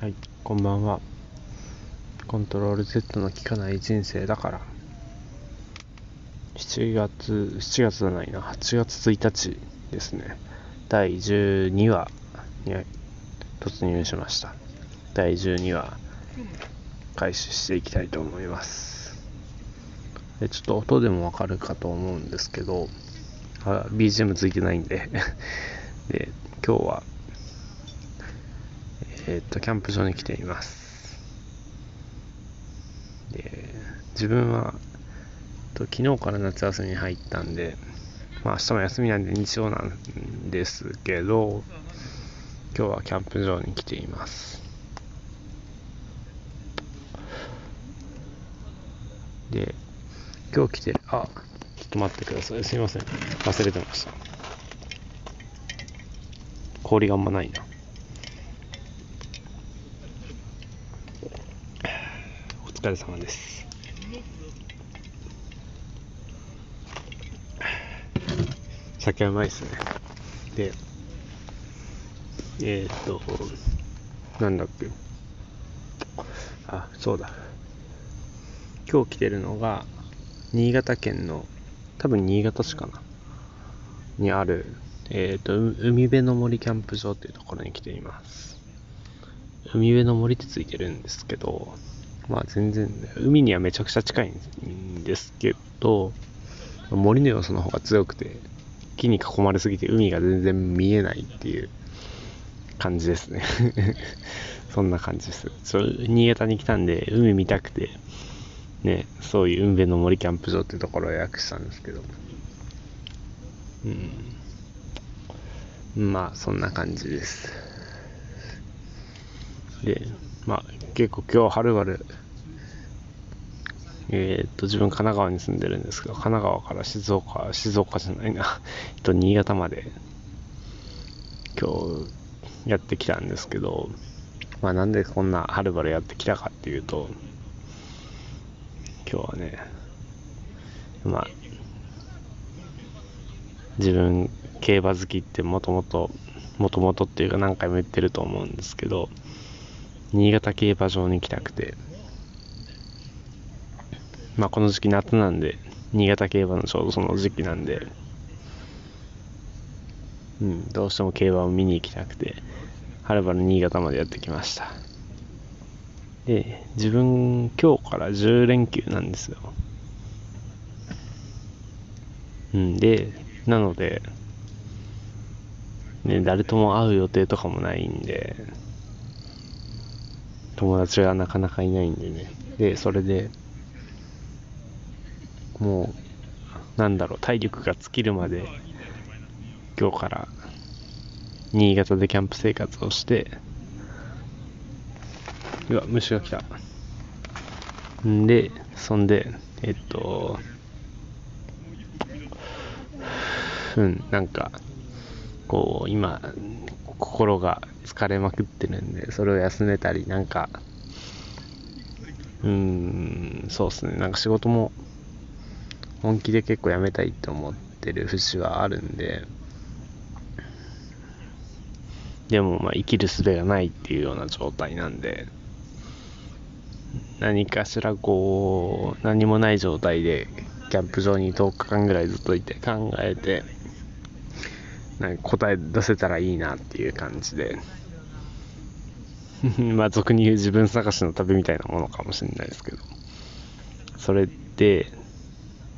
はい、こんばんは。コントロール Z の効かない人生だから。7月、7月じゃないな、8月1日ですね。第12話に突入しました。第12話、開始していきたいと思います。でちょっと音でもわかるかと思うんですけど、あ BGM ついてないんで で、今日は、えっと、キャンプ場に来ています。で、自分は、と昨日から夏休みに入ったんで、まあ明日も休みなんで日曜なんですけど、今日はキャンプ場に来ています。で、今日来て、あ、ちょっと待ってください。すいません。忘れてました。氷があんまないな。疲れ様です。酒はうまいっすね。で、えー、っと、なんだっけ。あ、そうだ。今日来てるのが、新潟県の、多分新潟市かな。にある、えっ、と、う海辺の森キャンプ場っていうところに来ています。海辺の森ってついてるんですけど、まあ全然、海にはめちゃくちゃ近いんですけど、森の要素の方が強くて、木に囲まれすぎて海が全然見えないっていう感じですね。そんな感じです。ちょ新潟に来たんで、海見たくて、ね、そういう海辺の森キャンプ場っていうところを予約したんですけど、うん。まあ、そんな感じです。で、まあ、結構今日はるばる、えーっと、自分神奈川に住んでるんですけど、神奈川から静岡、静岡じゃないな、えっと、新潟まで、今日、やってきたんですけど、まあ、なんでこんなはるばるやってきたかっていうと、今日はね、まあ、自分、競馬好きってもともと、もともとっていうか何回も言ってると思うんですけど、新潟競馬場に来たくて、まあこの時期夏なんで、新潟競馬のちょうどその時期なんで、うん、どうしても競馬を見に行きたくて、はるばる新潟までやってきました。で、自分、今日から10連休なんですよ。うん、で、なので、ね、誰とも会う予定とかもないんで、友達がなかなかいないんでね。で、それで、もう、なんだろう、体力が尽きるまで、今日から、新潟でキャンプ生活をして、うわ、虫が来た。んで、そんで、えっと、うん、なんか、こう、今、心が疲れまくってるんで、それを休めたり、なんか、うん、そうっすね、なんか仕事も、本気で結構やめたいって思ってる節はあるんで、でも、まあ、生きる術がないっていうような状態なんで、何かしらこう、何もない状態で、キャンプ場に10日間ぐらいずっといて考えて、なんか答え出せたらいいなっていう感じで、まあ俗に言う自分探しの旅みたいなものかもしれないですけど、それで、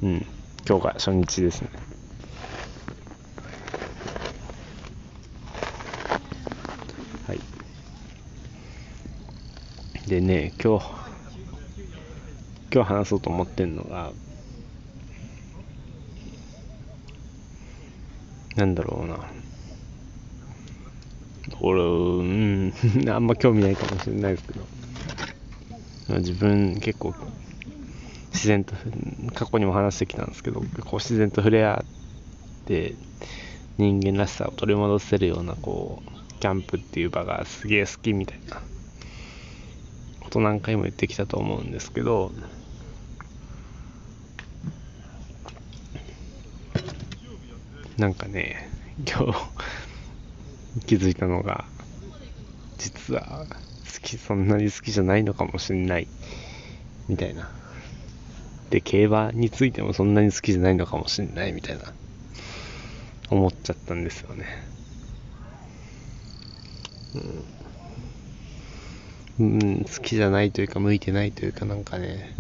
うん、今日が初日ですね。はい。でね、今日、今日話そうと思ってんのが、なんだろうな。俺、うん、あんま興味ないかもしれないですけど、自分結構自然と、過去にも話してきたんですけど、こう自然と触れ合って人間らしさを取り戻せるような、こう、キャンプっていう場がすげえ好きみたいなこと何回も言ってきたと思うんですけど、なんかね、今日 気づいたのが、実は好き、そんなに好きじゃないのかもしんない、みたいな。で、競馬についてもそんなに好きじゃないのかもしんない、みたいな、思っちゃったんですよね。うん、うん、好きじゃないというか、向いてないというかなんかね、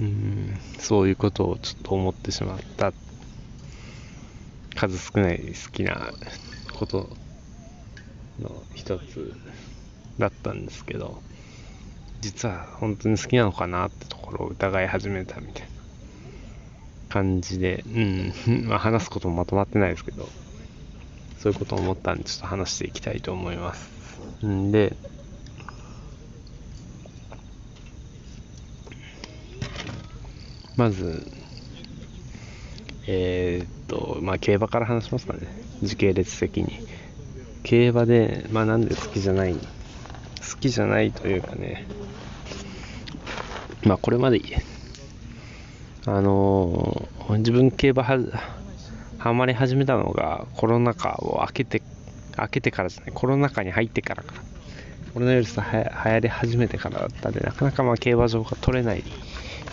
うん、そういうことをちょっと思ってしまった。数少ない好きなことの一つだったんですけど。実は本当に好きなのかなってところを疑い始めたみたいな感じで、うん、まあ話すこともまとまってないですけどそういうことを思ったんでちょっと話していきたいと思います。んでまず、えー、っと、まあ、競馬から話しますかね。時系列的に。競馬で、まあ、なんで好きじゃない、好きじゃないというかね、まあ、これまで、あのー、自分競馬は、はまり始めたのがコロナ禍を明けて、明けてからじゃない、コロナ禍に入ってからか。コロナウイルスは流行り始めてからだったんで、なかなかまあ競馬場が取れないっ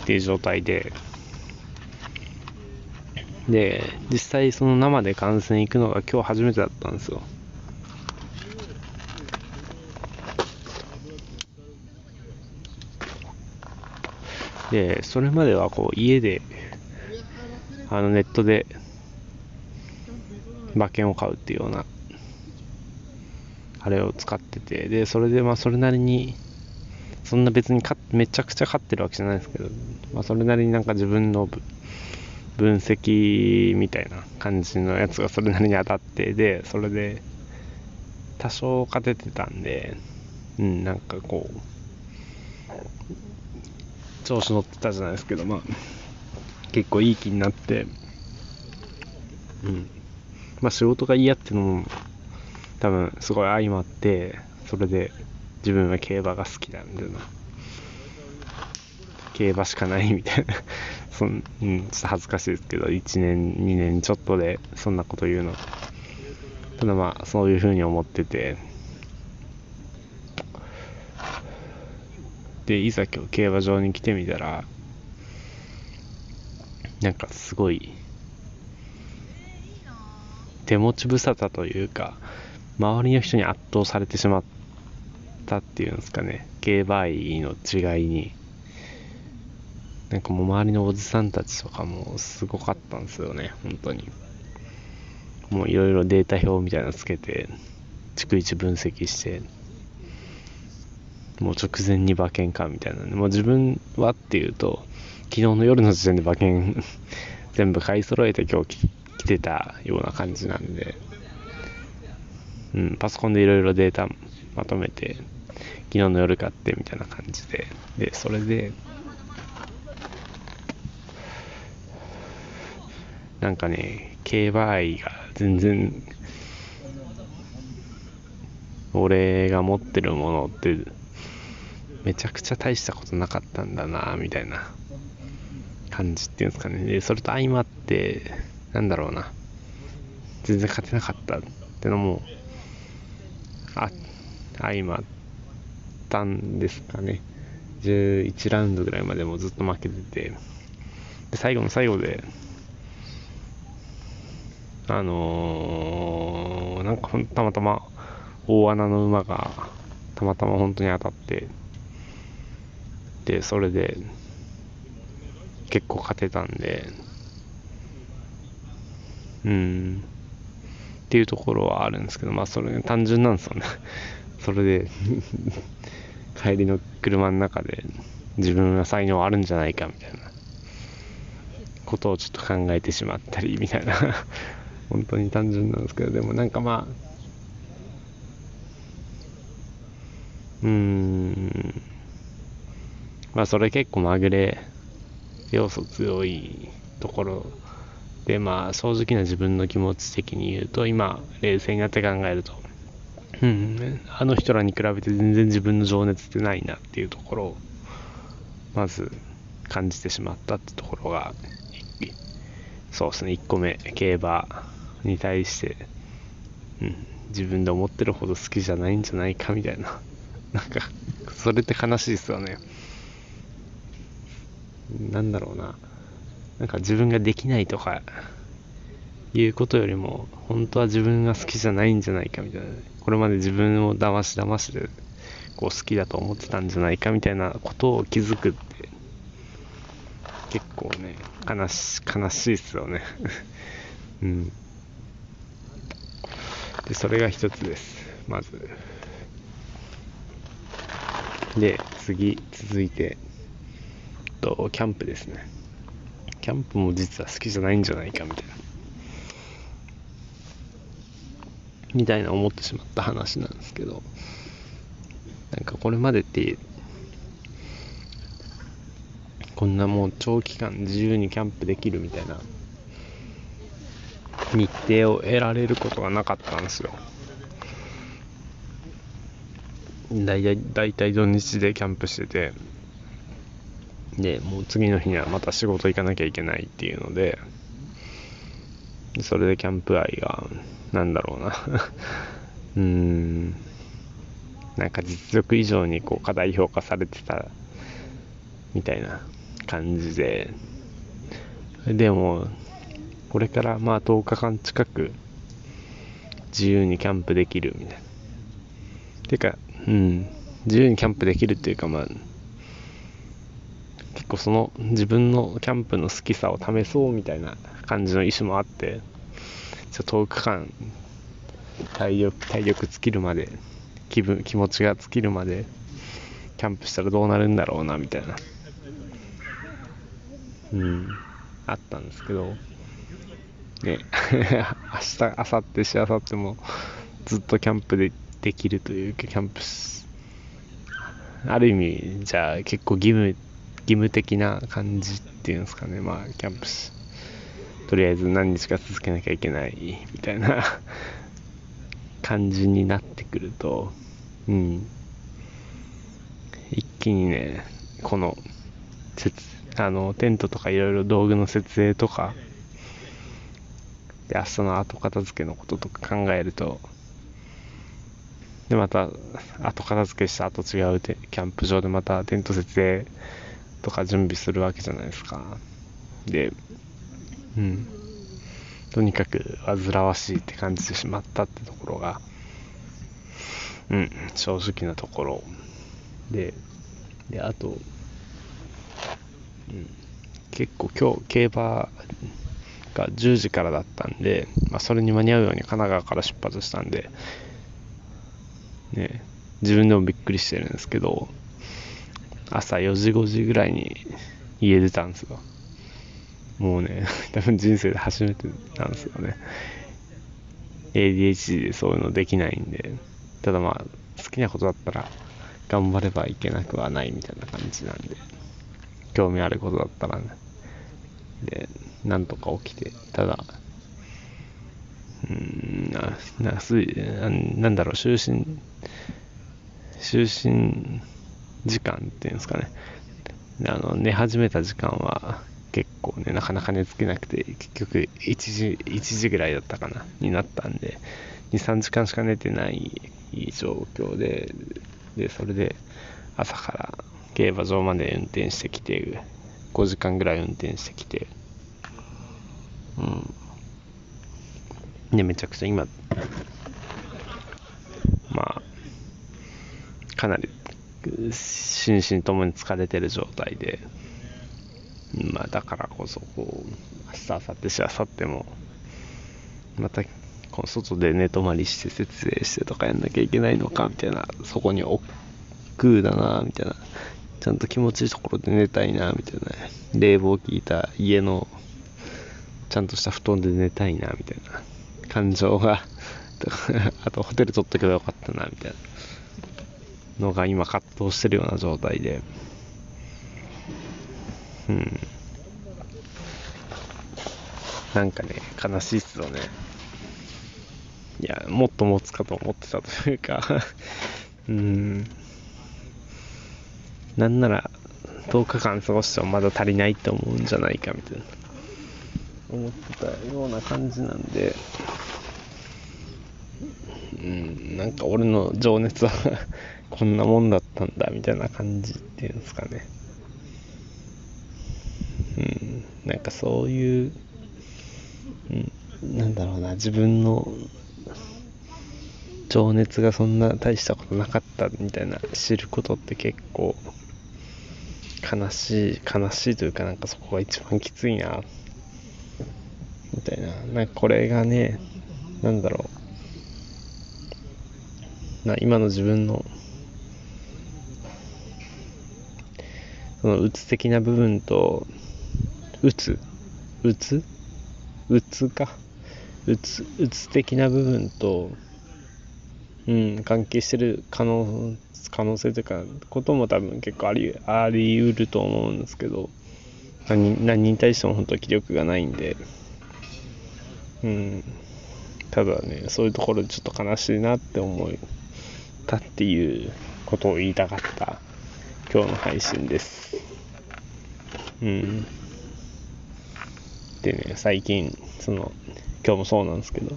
ていう状態で、で、実際その生で観戦行くのが今日初めてだったんですよ。で、それまではこう家で、あのネットで馬券を買うっていうような、あれを使ってて、で、それでまあそれなりにそんな別にめちゃくちゃ勝ってるわけじゃないですけど、まあ、それなりになんか自分の分析みたいな感じのやつがそれなりに当たってでそれで多少勝ててたんでうんなんかこう調子乗ってたじゃないですけどまあ結構いい気になってうんまあ仕事が嫌っていうのも多分すごい相まってそれで自分は競馬が好きなんだよな。競馬しかないみたいな そん、うん、ちょっと恥ずかしいですけど、1年、2年ちょっとでそんなこと言うの。ただまあ、そういうふうに思ってて、で、いざ今日競馬場に来てみたら、なんかすごい、手持ち無沙汰というか、周りの人に圧倒されてしまったっていうんですかね、競馬愛の違いに、なんかもう周りのおじさんたちとかもすごかったんですよね、本当に。もういろいろデータ表みたいなのつけて、逐一分析して、もう直前に馬券かみたいなもう自分はっていうと、昨日の夜の時点で馬券 全部買い揃えて今日来てたような感じなんで、うん、パソコンでいろいろデータまとめて、昨日の夜買ってみたいな感じで、で、それで、なんかね、競馬愛が全然、俺が持ってるものって、めちゃくちゃ大したことなかったんだな、みたいな感じっていうんですかね。で、それと相まって、なんだろうな、全然勝てなかったってのも、あ、相まったんですかね。11ラウンドぐらいまでもずっと負けてて、で最後の最後で、あのー、なんかたまたま大穴の馬がたまたま本当に当たって、それで結構勝てたんで、うん、っていうところはあるんですけど、まあそれ単純なんですよね。それで 帰りの車の中で自分は才能あるんじゃないかみたいな。ことをちょっと考えてしまったりみたいな。本当に単純なんですけどでもなんかまあうーん。まあそれ結構まぐれ要素強いところでまあ正直な自分の気持ち的に言うと今冷静になって考えるとうん、あの人らに比べて全然自分の情熱ってないなっていうところをまず感じてしまったってところがそうですね。1個目競馬に対して、うん、自分で思ってるほど好きじゃないんじゃないかみたいな。なんか、それって悲しいっすよね。なんだろうな。なんか自分ができないとか、いうことよりも、本当は自分が好きじゃないんじゃないかみたいな。これまで自分を騙し騙しで、こう好きだと思ってたんじゃないかみたいなことを気づくって、結構ね、悲し、悲しいっすよね。うん。で、それが一つです。まず。で、次、続いて、と、キャンプですね。キャンプも実は好きじゃないんじゃないかみたいな。みたいな思ってしまった話なんですけど、なんかこれまでって、こんなもう長期間自由にキャンプできるみたいな日程を得られることがなかったんですよ。だいたい土日でキャンプしてて、で、もう次の日にはまた仕事行かなきゃいけないっていうので、それでキャンプ愛が、なんだろうな。うーん、なんか実力以上にこう過大評価されてたみたいな感じで、でも、これからまあ10日間近く自由にキャンプできるみたいな。てか、うん、自由にキャンプできるっていうかまあ、結構その自分のキャンプの好きさを試そうみたいな感じの意思もあって、ちょっと10日間体力、体力尽きるまで、気分、気持ちが尽きるまで、キャンプしたらどうなるんだろうな、みたいな。うん、あったんですけど、ね、明日、明後日、しあさってもずっとキャンプでできるというか、キャンプある意味、じゃあ結構義務、務的な感じっていうんですかね、まあ、キャンプしとりあえず何日か続けなきゃいけないみたいな 感じになってくると、うん、一気にね、この、あの、テントとかいろいろ道具の設営とか、で、明日の後片付けのこととか考えると、で、また、後片付けした後違うキャンプ場でまたテント設営とか準備するわけじゃないですか。で、うん。とにかく煩わしいって感じてしまったってところが、うん、正直なところ。で、で、あと、うん、結構今日競馬が10時からだったんで、まあ、それに間に合うように神奈川から出発したんで、ね、自分でもびっくりしてるんですけど、朝4時5時ぐらいに家出たんですよ。もうね、多分人生で初めてなんですよね。ADHD でそういうのできないんで、ただまあ、好きなことだったら頑張ればいけなくはないみたいな感じなんで、興味あることだったらね。で、なんとか起きて、ただ、うん、な、な、すいななんだろう、就寝、就寝時間っていうんですかね。あの、寝始めた時間は結構ね、なかなか寝つけなくて、結局1時、1時ぐらいだったかな、になったんで、2、3時間しか寝てない状況で、で、それで朝から競馬場まで運転してきて、5時間ぐらい運転してきて、うん。で、めちゃくちゃ今、まあ、かなり心身ともに疲れてる状態で、まあ、だからこそ、こう、明日、明後日、しあさっても、また、この外で寝泊まりして設営してとかやんなきゃいけないのか、みたいな、そこに億劫だな、みたいな、ちゃんと気持ちいいところで寝たいな、みたいな、冷房効いた家のちゃんとした布団で寝たいな、みたいな感情が あとホテル取っとけばよかったな、みたいな。のが今葛藤してるような状態で、うん。なんかね、悲しいっすよね。いや、もっと持つかと思ってたというか うん。なんなら、10日間過ごしてもまだ足りないって思うんじゃないかみたいな。思ってたような感じなんで、うん、なんか俺の情熱はこんなもんだったんだみたいな感じっていうんですかね。うん、なんかそういう、うん、なんだろうな、自分の情熱がそんな大したことなかったみたいな知ることって結構悲しい、悲しいというかなんかそこが一番きついな、みたいな。なんかこれがね、なんだろう。な今の自分のそのうつ的な部分とうつうつうつか。うつうつ的な部分とうん関係してる可能可能性というかことも多分結構ありあり得ると思うんですけど何何に対しても本当気力がないんで。うん。ただねそういうところでちょっと悲しいなって思ったっていうことを言いたかった。今日の配信です。うん。でね最近その今日もそうなんですけど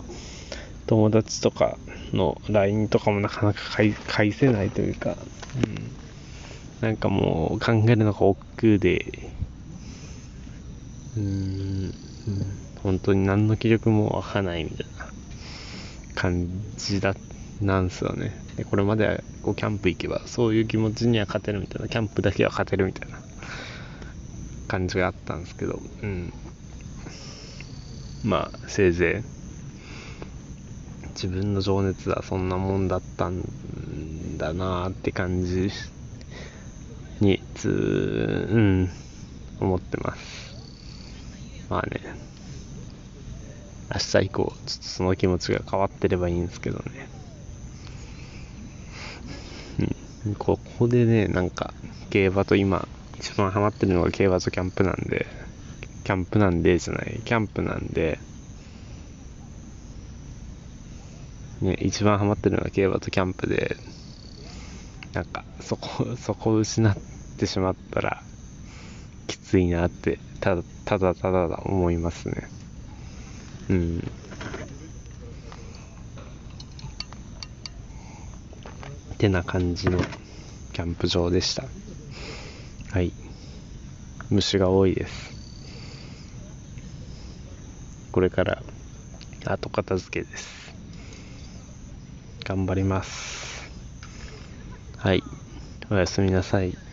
友達とかの LINE とかもなかなか返せないというか、うん、なんかもう考えるのが億劫で、うん、うん、本当に何の気力も湧かないみたいな感じだなんすよね。で、これまではこうキャンプ行けばそういう気持ちには勝てるみたいな、キャンプだけは勝てるみたいな感じがあったんですけど、うん。まあ、せいぜい自分の情熱はそんなもんだったんだなって感じにつうん思ってます。まあね。明日以降ちょっとその気持ちが変わってればいいんですけどねうんここでねなんか競馬と今一番ハマってるのが競馬とキャンプなんでキャンプなんでじゃないキャンプなんでね、一番ハマってるのが競馬とキャンプで、なんか、そこ、そこを失ってしまったら、きついなって、ただ、ただただ思いますね。うん。てな感じのキャンプ場でした。はい。虫が多いです。これから後片付けです。頑張ります。はい。おやすみなさい。